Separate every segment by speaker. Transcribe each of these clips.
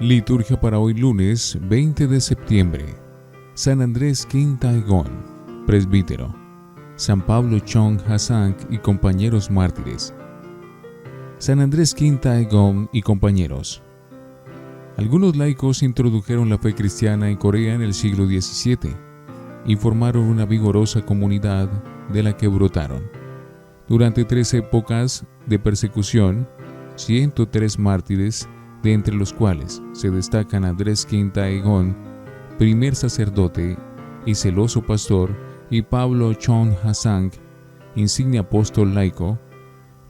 Speaker 1: Liturgia para hoy lunes 20 de septiembre. San Andrés Quintaigón, presbítero. San Pablo Chong Hasang y compañeros mártires. San Andrés Quintaigón y compañeros. Algunos laicos introdujeron la fe cristiana en Corea en el siglo XVII y formaron una vigorosa comunidad de la que brotaron. Durante tres épocas de persecución, 103 mártires de entre los cuales se destacan Andrés Quinta Egon, primer sacerdote y celoso pastor, y Pablo Chon Hasang, insigne apóstol laico.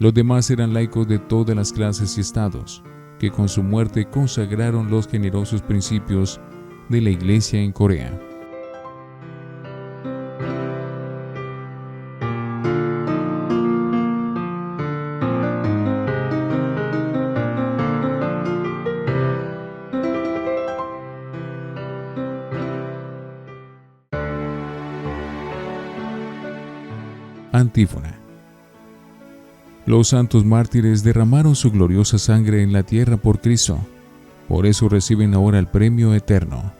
Speaker 1: Los demás eran laicos de todas las clases y estados, que con su muerte consagraron los generosos principios de la Iglesia en Corea. Antífona. Los santos mártires derramaron su gloriosa sangre en la tierra por Cristo, por eso reciben ahora el premio eterno.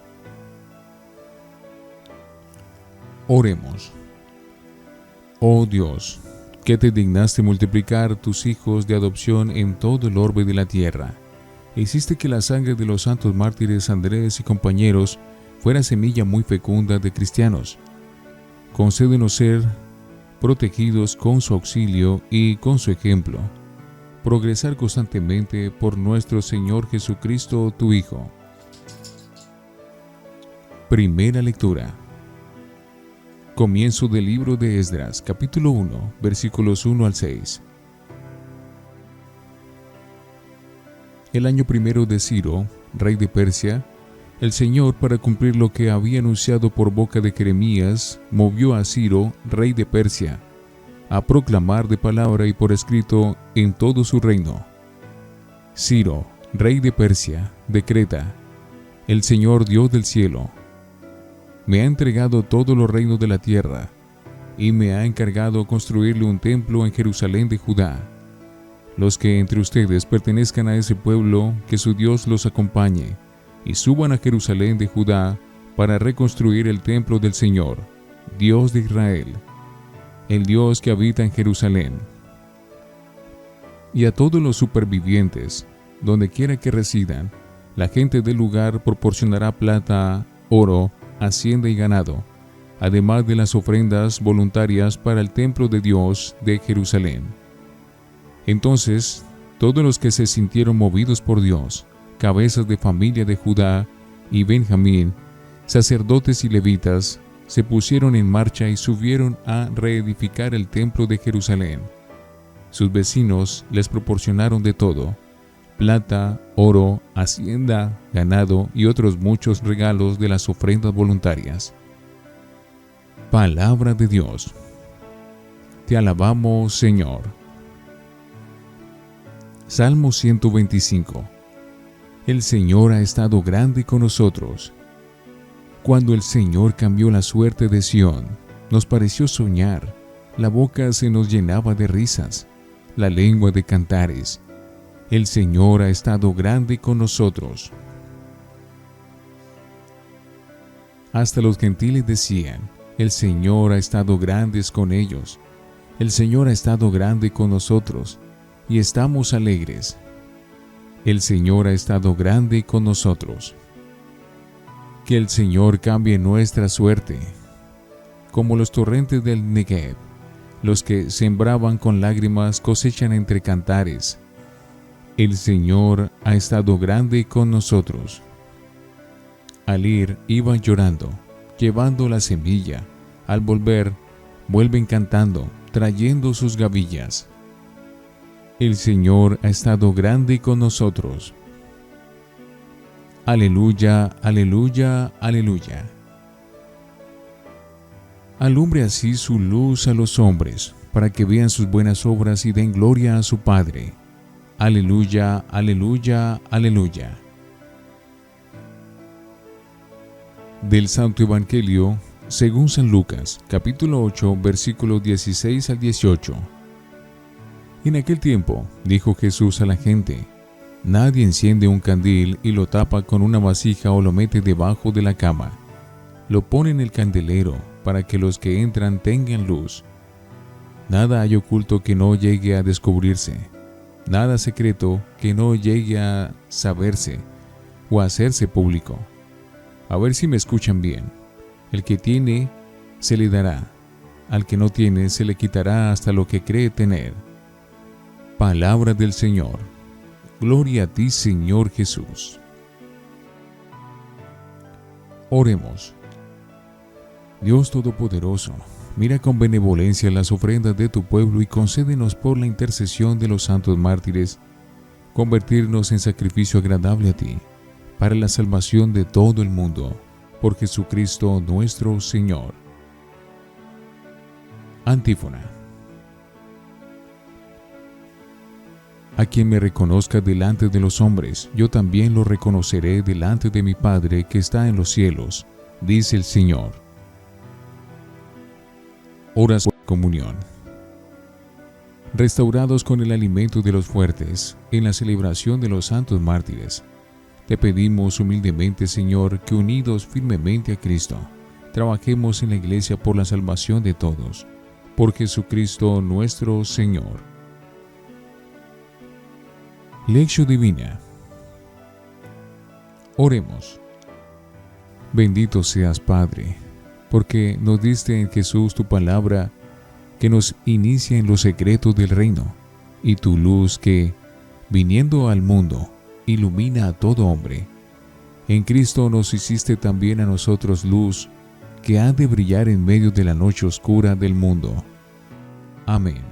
Speaker 1: Oremos. Oh Dios, que te dignaste multiplicar tus hijos de adopción en todo el orbe de la tierra, hiciste que la sangre de los santos mártires Andrés y compañeros fuera semilla muy fecunda de cristianos. Concédenos ser protegidos con su auxilio y con su ejemplo, progresar constantemente por nuestro Señor Jesucristo, tu Hijo. Primera lectura. Comienzo del libro de Esdras, capítulo 1, versículos 1 al 6. El año primero de Ciro, rey de Persia, el Señor, para cumplir lo que había anunciado por boca de Jeremías, movió a Ciro, rey de Persia, a proclamar de palabra y por escrito en todo su reino. Ciro, rey de Persia, decreta, el Señor Dios del cielo, me ha entregado todos los reinos de la tierra, y me ha encargado construirle un templo en Jerusalén de Judá. Los que entre ustedes pertenezcan a ese pueblo, que su Dios los acompañe y suban a Jerusalén de Judá para reconstruir el templo del Señor, Dios de Israel, el Dios que habita en Jerusalén. Y a todos los supervivientes, donde quiera que residan, la gente del lugar proporcionará plata, oro, hacienda y ganado, además de las ofrendas voluntarias para el templo de Dios de Jerusalén. Entonces, todos los que se sintieron movidos por Dios, cabezas de familia de Judá y Benjamín, sacerdotes y levitas, se pusieron en marcha y subieron a reedificar el templo de Jerusalén. Sus vecinos les proporcionaron de todo, plata, oro, hacienda, ganado y otros muchos regalos de las ofrendas voluntarias. Palabra de Dios. Te alabamos, Señor. Salmo 125 el Señor ha estado grande con nosotros. Cuando el Señor cambió la suerte de Sión, nos pareció soñar, la boca se nos llenaba de risas, la lengua de cantares. El Señor ha estado grande con nosotros. Hasta los gentiles decían, el Señor ha estado grandes con ellos. El Señor ha estado grande con nosotros, y estamos alegres. El Señor ha estado grande con nosotros. Que el Señor cambie nuestra suerte, como los torrentes del Negev, los que sembraban con lágrimas cosechan entre cantares. El Señor ha estado grande con nosotros. Al ir iban llorando, llevando la semilla. Al volver, vuelven cantando, trayendo sus gavillas. El Señor ha estado grande con nosotros. Aleluya, aleluya, aleluya. Alumbre así su luz a los hombres, para que vean sus buenas obras y den gloria a su Padre. Aleluya, aleluya, aleluya. Del Santo Evangelio según San Lucas, capítulo 8, versículos 16 al 18. En aquel tiempo dijo Jesús a la gente, Nadie enciende un candil y lo tapa con una vasija o lo mete debajo de la cama. Lo pone en el candelero para que los que entran tengan luz. Nada hay oculto que no llegue a descubrirse, nada secreto que no llegue a saberse o a hacerse público. A ver si me escuchan bien. El que tiene, se le dará. Al que no tiene, se le quitará hasta lo que cree tener. Palabra del Señor. Gloria a ti, Señor Jesús. Oremos. Dios Todopoderoso, mira con benevolencia las ofrendas de tu pueblo y concédenos por la intercesión de los santos mártires, convertirnos en sacrificio agradable a ti, para la salvación de todo el mundo, por Jesucristo nuestro Señor. Antífona. A quien me reconozca delante de los hombres, yo también lo reconoceré delante de mi Padre que está en los cielos, dice el Señor. Horas de comunión. Restaurados con el alimento de los fuertes, en la celebración de los santos mártires, te pedimos humildemente, Señor, que unidos firmemente a Cristo, trabajemos en la iglesia por la salvación de todos, por Jesucristo nuestro Señor. Lección Divina. Oremos. Bendito seas, Padre, porque nos diste en Jesús tu palabra que nos inicia en los secretos del reino, y tu luz que, viniendo al mundo, ilumina a todo hombre. En Cristo nos hiciste también a nosotros luz que ha de brillar en medio de la noche oscura del mundo. Amén.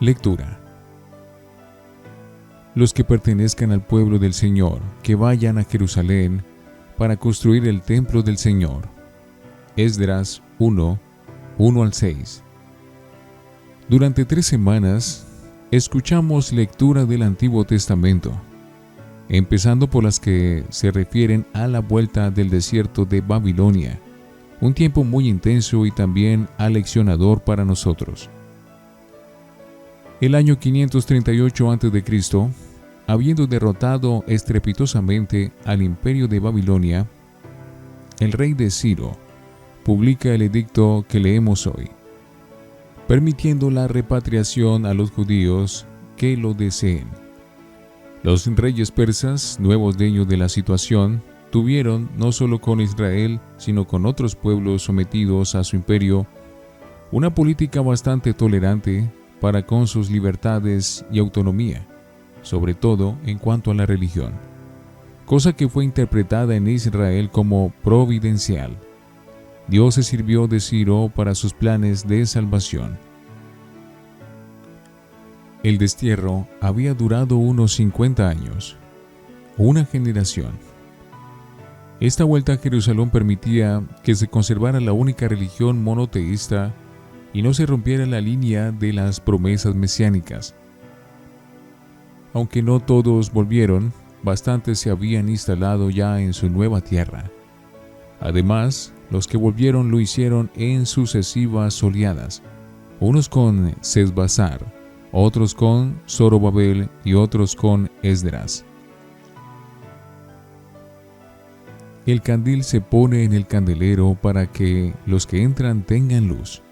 Speaker 1: Lectura los que pertenezcan al pueblo del Señor, que vayan a Jerusalén para construir el templo del Señor. Esdras 1, 1 al 6. Durante tres semanas escuchamos lectura del Antiguo Testamento, empezando por las que se refieren a la vuelta del desierto de Babilonia, un tiempo muy intenso y también aleccionador para nosotros. El año 538 a.C., habiendo derrotado estrepitosamente al imperio de Babilonia, el rey de Ciro publica el edicto que leemos hoy, permitiendo la repatriación a los judíos que lo deseen. Los reyes persas, nuevos dueños de la situación, tuvieron, no solo con Israel, sino con otros pueblos sometidos a su imperio, una política bastante tolerante para con sus libertades y autonomía, sobre todo en cuanto a la religión, cosa que fue interpretada en Israel como providencial. Dios se sirvió de Ciro para sus planes de salvación. El destierro había durado unos 50 años, una generación. Esta vuelta a Jerusalén permitía que se conservara la única religión monoteísta y no se rompiera la línea de las promesas mesiánicas. Aunque no todos volvieron, bastantes se habían instalado ya en su nueva tierra. Además, los que volvieron lo hicieron en sucesivas oleadas, unos con Sesbazar, otros con Zorobabel y otros con Esdras. El candil se pone en el candelero para que los que entran tengan luz.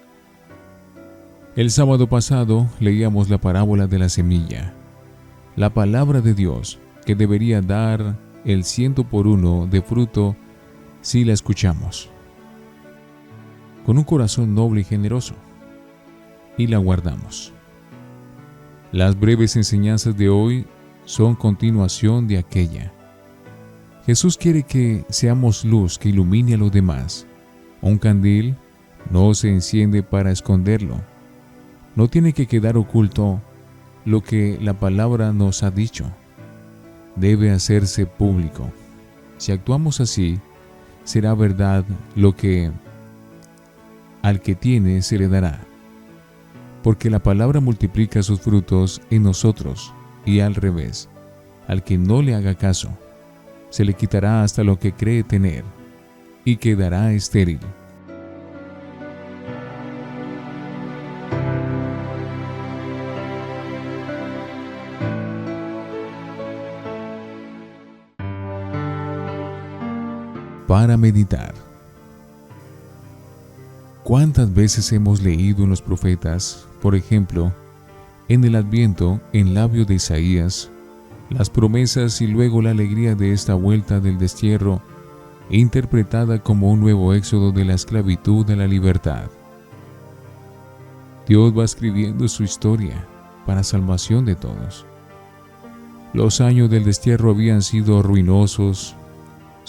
Speaker 1: El sábado pasado leíamos la parábola de la semilla, la palabra de Dios que debería dar el ciento por uno de fruto si la escuchamos, con un corazón noble y generoso, y la guardamos. Las breves enseñanzas de hoy son continuación de aquella. Jesús quiere que seamos luz que ilumine a los demás. Un candil no se enciende para esconderlo, no tiene que quedar oculto lo que la palabra nos ha dicho. Debe hacerse público. Si actuamos así, será verdad lo que al que tiene se le dará. Porque la palabra multiplica sus frutos en nosotros y al revés. Al que no le haga caso, se le quitará hasta lo que cree tener. y quedará estéril. Para meditar. ¿Cuántas veces hemos leído en los profetas, por ejemplo, en el Adviento, en labio de Isaías, las promesas y luego la alegría de esta vuelta del destierro, interpretada como un nuevo éxodo de la esclavitud a la libertad? Dios va escribiendo su historia para salvación de todos. Los años del destierro habían sido ruinosos,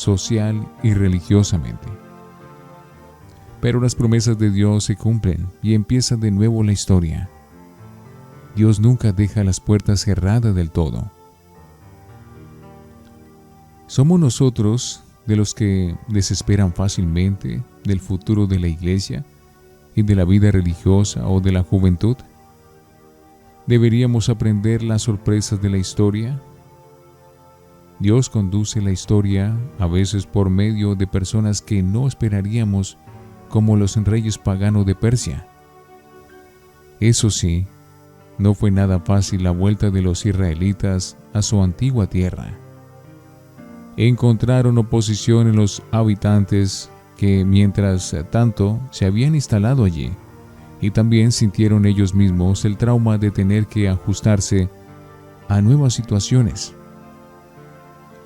Speaker 1: social y religiosamente. Pero las promesas de Dios se cumplen y empieza de nuevo la historia. Dios nunca deja las puertas cerradas del todo. ¿Somos nosotros de los que desesperan fácilmente del futuro de la iglesia y de la vida religiosa o de la juventud? ¿Deberíamos aprender las sorpresas de la historia Dios conduce la historia a veces por medio de personas que no esperaríamos, como los reyes paganos de Persia. Eso sí, no fue nada fácil la vuelta de los israelitas a su antigua tierra. Encontraron oposición en los habitantes que mientras tanto se habían instalado allí, y también sintieron ellos mismos el trauma de tener que ajustarse a nuevas situaciones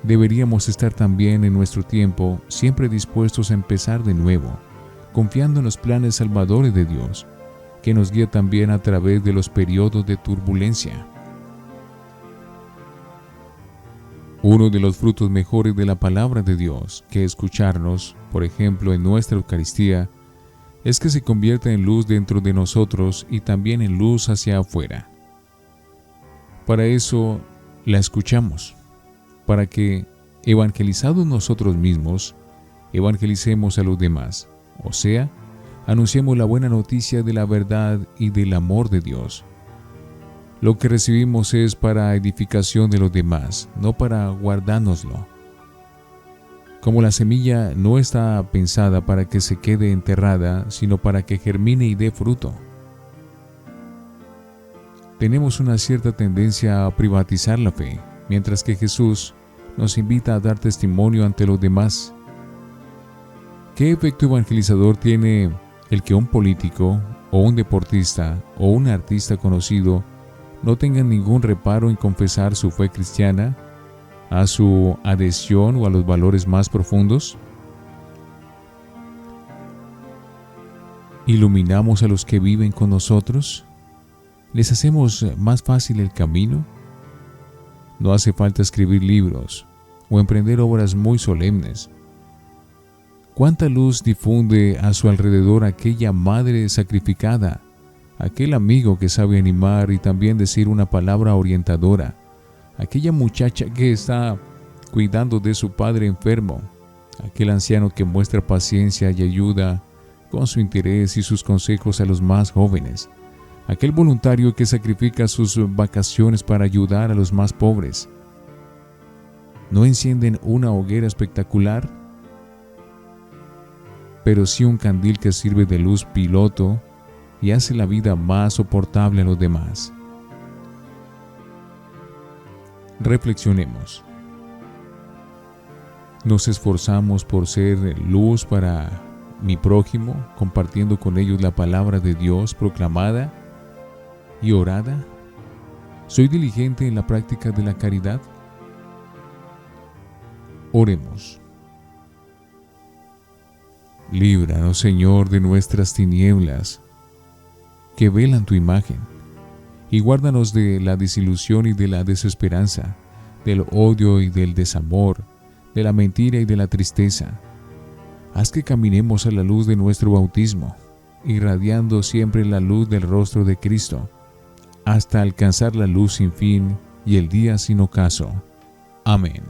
Speaker 1: deberíamos estar también en nuestro tiempo siempre dispuestos a empezar de nuevo, confiando en los planes salvadores de Dios, que nos guía también a través de los periodos de turbulencia. Uno de los frutos mejores de la palabra de Dios, que escucharnos, por ejemplo, en nuestra Eucaristía, es que se convierta en luz dentro de nosotros y también en luz hacia afuera. Para eso la escuchamos para que, evangelizados nosotros mismos, evangelicemos a los demás, o sea, anunciemos la buena noticia de la verdad y del amor de Dios. Lo que recibimos es para edificación de los demás, no para guardárnoslo. Como la semilla no está pensada para que se quede enterrada, sino para que germine y dé fruto. Tenemos una cierta tendencia a privatizar la fe, mientras que Jesús nos invita a dar testimonio ante los demás. ¿Qué efecto evangelizador tiene el que un político o un deportista o un artista conocido no tengan ningún reparo en confesar su fe cristiana, a su adhesión o a los valores más profundos? ¿Iluminamos a los que viven con nosotros? ¿Les hacemos más fácil el camino? No hace falta escribir libros o emprender obras muy solemnes. ¿Cuánta luz difunde a su alrededor aquella madre sacrificada, aquel amigo que sabe animar y también decir una palabra orientadora, aquella muchacha que está cuidando de su padre enfermo, aquel anciano que muestra paciencia y ayuda con su interés y sus consejos a los más jóvenes? Aquel voluntario que sacrifica sus vacaciones para ayudar a los más pobres. No encienden una hoguera espectacular, pero sí un candil que sirve de luz piloto y hace la vida más soportable a los demás. Reflexionemos. Nos esforzamos por ser luz para mi prójimo, compartiendo con ellos la palabra de Dios proclamada y orada? ¿Soy diligente en la práctica de la caridad? Oremos. Líbranos, Señor, de nuestras tinieblas, que velan tu imagen, y guárdanos de la desilusión y de la desesperanza, del odio y del desamor, de la mentira y de la tristeza. Haz que caminemos a la luz de nuestro bautismo, irradiando siempre la luz del rostro de Cristo hasta alcanzar la luz sin fin y el día sin ocaso. Amén.